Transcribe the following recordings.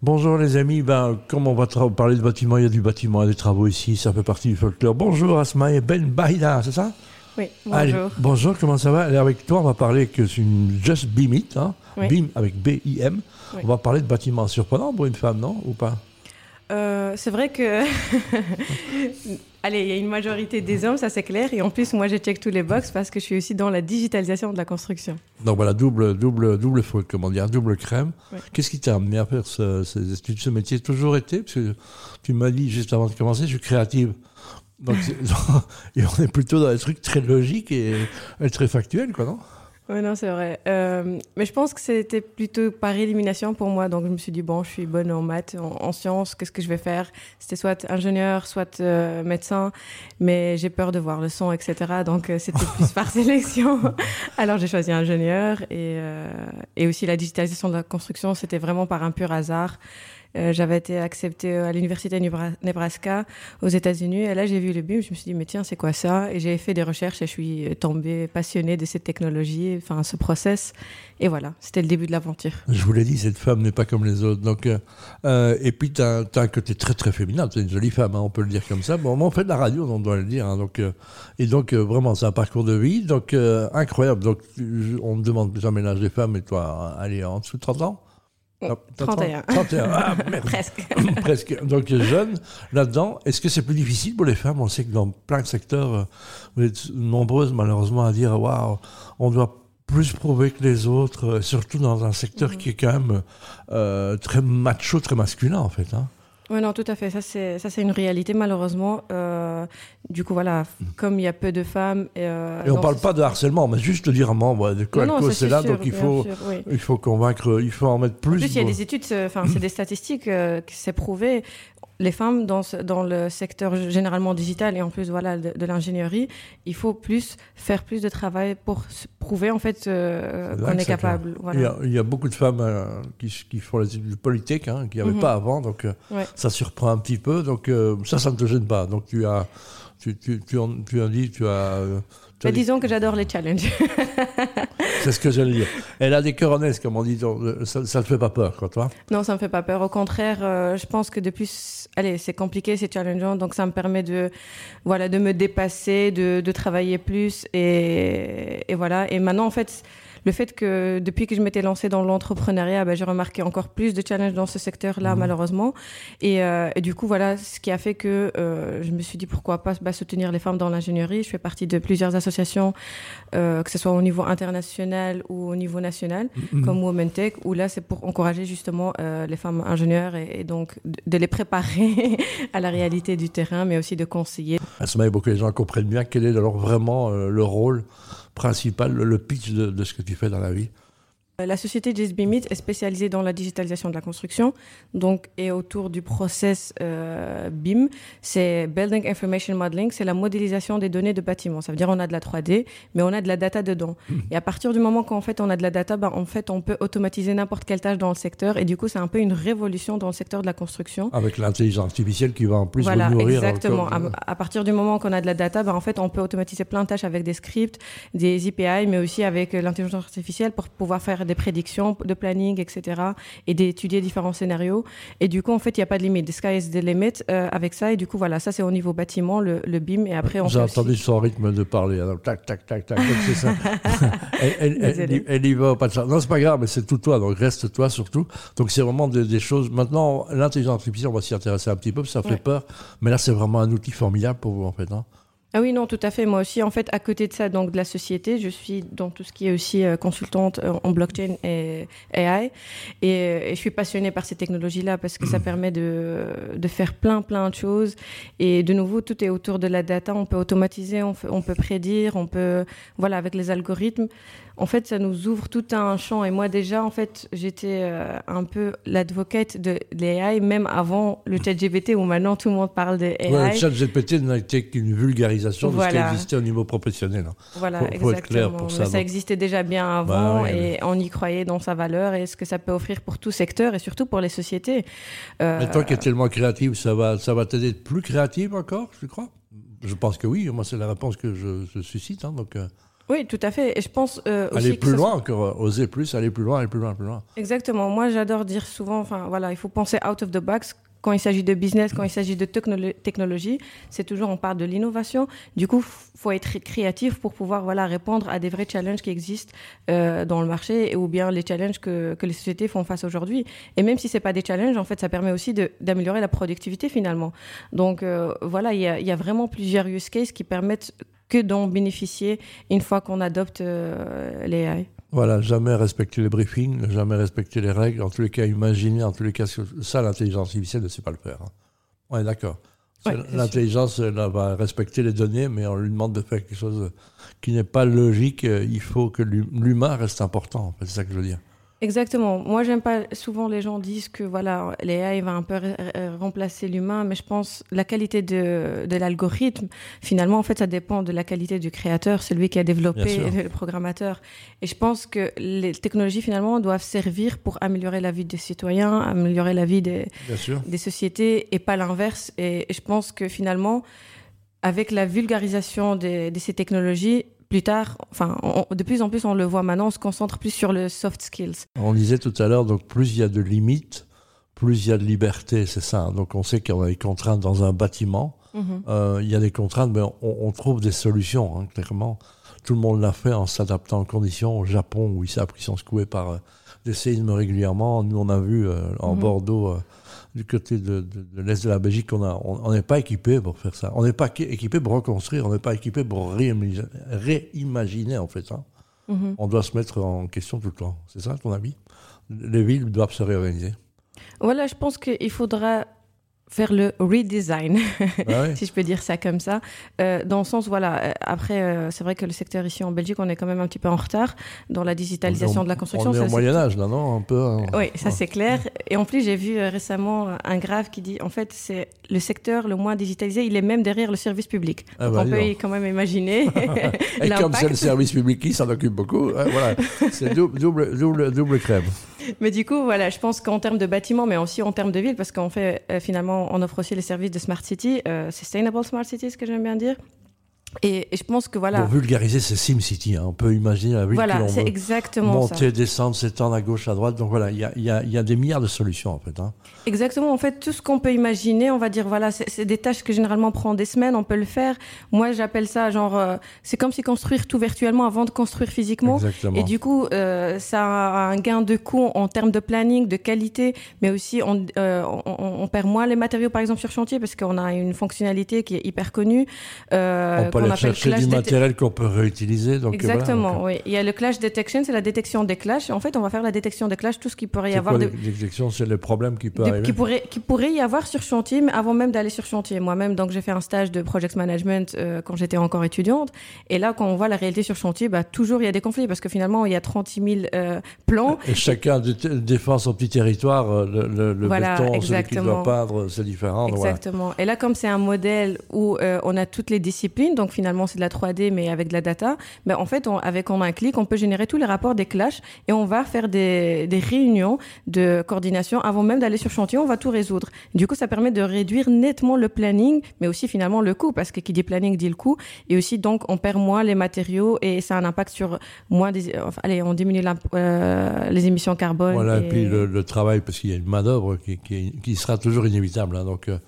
Bonjour les amis, ben, comme on va parler de bâtiment, il y a du bâtiment, il y a des travaux ici, ça fait partie du folklore. Bonjour Asma et Ben Baïda, c'est ça? Oui, bonjour. bonjour, comment ça va? Allez, Avec toi, on va parler que c'est une Just Beam It, hein? BIM avec B-I-M. On va parler de bâtiment surprenant pour une femme, non? Ou pas? Euh, c'est vrai que, allez, il y a une majorité des hommes, ça c'est clair. Et en plus, moi, je check tous les box parce que je suis aussi dans la digitalisation de la construction. Donc voilà, double, double, double comment dire, double crème. Qu'est-ce qui t'a amené à faire ce, ces études, ce métier? Toujours été Parce que tu m'as dit juste avant de commencer, je suis créative. Donc, et on est plutôt dans des trucs très logiques et, et très factuels, quoi, non? Oui, non, c'est vrai. Euh, mais je pense que c'était plutôt par élimination pour moi. Donc, je me suis dit, bon, je suis bonne en maths, en, sciences, qu'est-ce que je vais faire? C'était soit ingénieur, soit euh, médecin. Mais j'ai peur de voir le son, etc. Donc, euh, c'était plus par sélection. Alors, j'ai choisi ingénieur. Et, et aussi, la digitalisation de la construction, c'était vraiment par un pur hasard. Euh, j'avais été acceptée à l'université Nebraska aux États-Unis. Et là, j'ai vu le BIM. Je me suis dit, mais tiens, c'est quoi ça? Et j'ai fait des recherches et je suis tombée passionnée de cette technologie, enfin, ce process. Et voilà, c'était le début de l'aventure. Je vous l'ai dit, cette femme n'est pas comme les autres. Donc, euh, euh, et puis, tu as, un côté très, très féminin. Tu es une jolie femme, hein, on peut le dire comme ça. Bon, on fait de la radio, on doit le dire. Hein, donc, et donc, vraiment, c'est un parcours de vie. Donc, incroyable. Donc, on me demande jamais l'âge des femmes, et toi, allez, en dessous de 30 ans? 31. 31. Ah, Presque. Presque. Donc jeune là-dedans. Est-ce que c'est plus difficile pour les femmes? On sait que dans plein de secteurs, euh, vous êtes nombreuses malheureusement à dire waouh, on doit plus prouver que les autres, euh, surtout dans un secteur mm-hmm. qui est quand même euh, très macho, très masculin en fait. Hein. Oui, non, tout à fait. Ça, c'est, ça, c'est une réalité, malheureusement. Euh, du coup, voilà, comme il y a peu de femmes. Euh, et on ne parle pas de harcèlement, mais juste de dire, bon, de quoi c'est là, donc il faut, il faut convaincre, il faut en mettre plus. En plus, il y a des études, enfin, c'est des statistiques euh, qui s'est prouvé les femmes dans, dans le secteur généralement digital et en plus voilà de, l'ingénierie, il faut plus faire plus de travail pour prouver en fait euh, qu'on est, capable. Il, y a, beaucoup de femmes euh, qui, qui, font les études politiques hein, qui n'y avait mhm. pas avant, donc euh, ça surprend un petit peu. Donc ça, ça ne te gêne pas. Donc tu as, tu, tu, tu, en, tu as tu as mais disons que j'adore les challenges. c'est ce que j'allais dire. Elle a des cœurs comme on dit. Ça ne te fait pas peur, quoi, toi Non, ça ne me fait pas peur. Au contraire, euh, je pense que depuis... Allez, c'est compliqué, c'est challengeant. Donc, ça me permet de, voilà, de me dépasser, de, travailler plus. Et voilà. Et maintenant, en fait le fait que depuis que je m'étais lancée dans l'entrepreneuriat, bah, j'ai remarqué encore plus de challenges dans ce secteur-là, mhm. malheureusement. Euh, et, du coup, voilà ce qui a fait que euh, je me suis dit pourquoi pas bah, soutenir les femmes dans l'ingénierie. Je fais partie de plusieurs associations, euh, que ce soit au niveau international ou au niveau national, mhm. comme Women Tech, où là, c'est pour encourager justement les femmes ingénieures et, donc de les préparer à la réalité du terrain, mais aussi de conseiller. À ce moment, il faut que les gens comprennent bien quel est alors vraiment le rôle principal, le pitch de, ce que tu fais dans la vie la société JSBMIT est spécialisée dans la digitalisation de la construction, donc et autour du process euh, BIM, c'est Building Information Modeling, c'est la modélisation des données de bâtiments. Ça veut dire on a de la 3D, mais on a de la data dedans. Hmm. Et à partir du moment qu'en fait on a de la data, ben, en fait on peut automatiser n'importe quelle tâche dans le secteur, et du coup c'est un peu une révolution dans le secteur de la construction. Avec l'intelligence artificielle qui va en plus voilà, nourrir. Exactement. À, partir du moment qu'on a de la data, ben, en fait on peut automatiser plein de tâches avec des scripts, des API, mais aussi avec l'intelligence artificielle pour pouvoir faire des prédictions de planning, etc. et d'étudier différents scénarios. Et du coup, en fait, il n'y a pas de limite. The sky is the limit euh, avec ça. Et du coup, voilà, ça, c'est au niveau bâtiment, le, le BIM. Et après, on J'ai entendu son rythme de parler. Alors, tac, tac, tac, tac. c'est ça. elle, elle, y va, pas de ça. Non, c'est pas grave, mais c'est tout toi. Donc, reste toi surtout. Donc, c'est vraiment des, choses. Maintenant, l'intelligence artificielle, on va s'y intéresser un petit peu, ça fait peur. Mais là, c'est vraiment un outil formidable pour vous, en fait. Hein. Ah oui, non, tout à fait. Moi aussi, en fait, à côté de ça, donc de la société, je suis dans tout ce qui est aussi euh, consultante euh, en blockchain et AI. Et, je suis passionnée par ces technologies-là parce que ça permet de, de faire plein, plein de choses. Et de nouveau, tout est autour de la data. On peut automatiser, on, on peut prédire, on peut, voilà, avec les algorithmes en fait, ça nous ouvre tout un champ. Et moi, déjà, en fait, j'étais euh, un peu l'advocate de l'AI, même avant le chat GPT, où maintenant tout le monde parle de AI. le chat GPT n'a été qu'une vulgarisation de ce qui existait au niveau professionnel. Hein. Voilà, exactement. ça. ça existait déjà bien bah avant et on y croyait dans sa valeur et ce que ça peut offrir pour tout secteur et surtout pour les sociétés. Euh, Mais toi qui es tellement créative, ça va, ça va t'aider plus créative encore, je crois? Je pense que oui. Moi, c'est la réponse que je, suscite. Hein, donc. Euh, Oui, tout à fait. Et je pense euh, aller plus loin encore, oser plus, aller plus loin, aller plus loin, plus loin. Exactement. Moi, j'adore dire souvent, enfin voilà, il faut penser out of the box quand il s'agit de business, quand il s'agit de technologie, c'est toujours on parle de l'innovation. Du coup, faut être créatif pour pouvoir voilà répondre à des vrais challenges qui existent euh, dans le marché ou bien les challenges que, que les sociétés font face aujourd'hui. Et même si c'est pas des challenges, en fait, ça permet aussi d'améliorer la productivité finalement. Donc euh, voilà, il y a, y a, vraiment plusieurs use cases qui permettent que d'en bénéficier une fois qu'on adopte euh, les AI. Voilà, jamais respecter les briefings, jamais respecter les règles. En tous les cas, imaginer, en tous les cas, ça, l'intelligence artificielle ne sait pas le faire. Hein. On est d'accord. L'intelligence, elle va respecter les données, mais on lui demande de faire quelque chose qui n'est pas logique. Il faut que l'humain reste important. C'est ça que je veux dire. Exactement. Moi, j'aime pas. Souvent, les gens disent que voilà, l'AI va un peu remplacer l'humain, mais je pense la qualité de, de l'algorithme, finalement, en fait, ça dépend de la qualité du créateur, celui qui a développé, le programmateur. Et je pense que les technologies, finalement, doivent servir pour améliorer la vie des citoyens, améliorer la vie des, des sociétés, et pas l'inverse. Et, je pense que finalement, avec la vulgarisation de ces technologies, plus tard, enfin, de plus en plus, on le voit maintenant, on se concentre plus sur le soft skills. On disait tout à l'heure, donc plus il y a de limites, plus il y a de liberté, c'est ça. Hein. Donc on sait y a des contraintes dans un bâtiment. Mhm. Euh, il y a des contraintes, mais on, trouve des solutions, hein, clairement. Tout le monde l'a fait en s'adaptant aux conditions. Au Japon, où ils savent qu'ils sont secoués par euh, des séismes régulièrement. Nous, on a vu euh, en mhm. Bordeaux du côté de, l'Est de la Belgique, on n'est pas équipé pour faire ça. On n'est pas équipé pour reconstruire, on n'est pas équipé pour réimaginer, en fait. Hein. Mhm. On doit se mettre en question tout le temps. C'est ça ton avis? Les villes doivent se réorganiser. Voilà, je pense qu'il faudra faire le redesign, ah si je peux dire ça comme ça. Euh, dans le sens, voilà, euh, après, euh, c'est vrai que le secteur ici en Belgique, on est quand même un petit peu en retard dans la digitalisation de la construction. On est au Moyen-Âge, là, non Un peu. Hein. Oui, ça c'est clair. Et en plus, j'ai vu récemment un graphe qui dit, en fait, c'est le secteur le moins digitalisé, il est même derrière le service public. Ah bah, on peut quand même imaginer. Et comme c'est le service public qui s'en occupe beaucoup, hein, voilà, c'est double, double, double, double crème. Mais du coup, voilà, je pense qu'en termes de bâtiments, mais aussi en termes de ville, parce qu'on fait finalement, on offre aussi les services de Smart City, euh, Sustainable Smart City, ce que j'aime bien dire. Et, je pense que voilà. Pour vulgariser, c'est SimCity. Hein. On peut imaginer la ville voilà, c'est exactement monter, descendre, s'étendre à gauche, à droite. Donc voilà, il y a, y, a, y a, des milliards de solutions en fait. Hein. Exactement. En fait, tout ce qu'on peut imaginer, on va dire voilà, c'est des tâches que généralement prend des semaines. On peut le faire. Moi, j'appelle ça genre, euh, c'est comme si construire tout virtuellement avant de construire physiquement. Exactement. Et du coup, euh, ça a un gain de coût en termes de planning, de qualité, mais aussi on, euh, on, on, perd moins les matériaux par exemple sur chantier parce qu'on a une fonctionnalité qui est hyper connue. On aller chercher du matériel qu'on peut réutiliser. Donc Exactement, oui. Il y a le clash detection, c'est la détection des clashs. En fait, on va faire la détection des clashs, tout ce qui pourrait y avoir. Quoi, de... Détection, c'est le problème qui peut arriver? Qui pourrait, qui pourrait y avoir sur chantier, mais avant même d'aller sur chantier. Moi-même, donc j'ai fait un stage de project management euh, quand j'étais encore étudiante. Et là, quand on voit la réalité sur chantier, bah, toujours il y a des conflits parce que finalement, il y a 36 000 euh, plans. Et chacun défend son petit territoire. Euh, le, le béton, celui qui doit peindre, c'est différent. Exactement. Et là, comme c'est un modèle où on a toutes les disciplines, donc finalement c'est de la 3D mais avec de la data, ben en fait avec en un clic on peut générer tous les rapports des clashs et on va faire des, des réunions de coordination avant même d'aller sur chantier, on va tout résoudre. Du coup ça permet de réduire nettement le planning mais aussi finalement le coût parce que qui dit planning dit le coût et aussi donc on perd moins les matériaux et ça a un impact sur moins des, enfin, allez on diminue euh, les émissions carbone. Voilà et, puis le, travail parce qu'il y a une main d'œuvre qui, qui, qui, sera toujours inévitable hein, donc euh,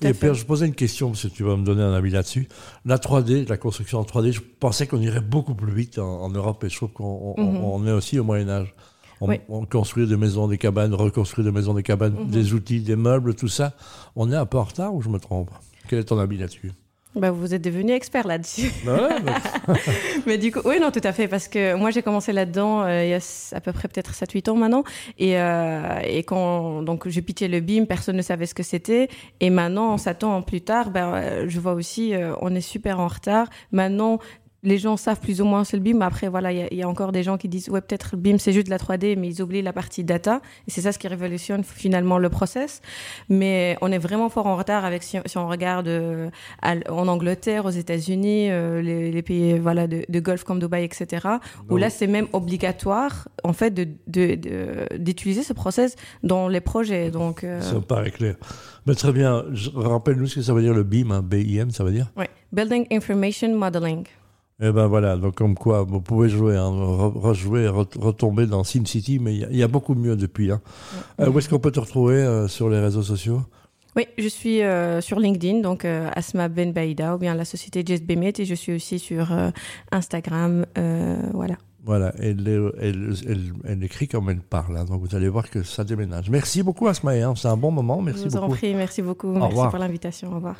et Pierre, je posais une question, parce que tu vas me donner un avis là-dessus. La 3D, la construction en 3D, je pensais qu'on irait beaucoup plus vite en, Europe et je trouve qu'on mhm. est aussi au Moyen-Âge. On, construit des maisons, des cabanes, reconstruit des maisons, des cabanes, mhm. des outils, des meubles, tout ça. On est un peu en retard ou je me trompe? Quel est ton avis là-dessus? Bah, vous êtes devenu expert là-dessus. Bah mais du coup, oui, non, tout à fait, parce que moi j'ai commencé là-dedans euh, il y a à peu près peut-être 7-8 ans maintenant, et, euh, et quand donc j'ai pitié le BIM, personne ne savait ce que c'était, et maintenant, 7 ans plus tard, ben, euh, je vois aussi, on est super en retard. Maintenant, les gens savent plus ou moins c'est le BIM. Après, voilà, il y, a encore des gens qui disent ouais peut-être le BIM c'est juste de la 3D, mais ils oublient la partie data. Et c'est ça ce qui révolutionne finalement le process. Mais on est vraiment fort en retard avec si, on regarde euh, en Angleterre, aux États-Unis, euh, les, pays voilà de, de, Golfe comme Dubaï, etc. Où là c'est même obligatoire en fait d'utiliser ce process dans les projets. Donc euh, ça paraît clair. Mais très bien. Rappelle-nous ce que ça veut dire le BIM, hein, BIM, ça veut dire? Oui, Building Information Modeling. Et ben voilà, donc comme quoi, vous pouvez jouer, hein, rejouer, retomber dans SimCity, mais il y, a beaucoup mieux depuis. Hein. Euh, où est-ce qu'on peut te retrouver euh, sur les réseaux sociaux? Oui, je suis euh, sur LinkedIn, donc Asma Ben Baïda, ou bien la société Just Bemet, et je suis aussi sur Instagram, voilà. Voilà, elle, elle, écrit comme elle parle, hein, donc vous allez voir que ça déménage. Merci beaucoup Asma, c'est un bon moment, merci je vous beaucoup. en prie, merci beaucoup, merci pour l'invitation, au revoir.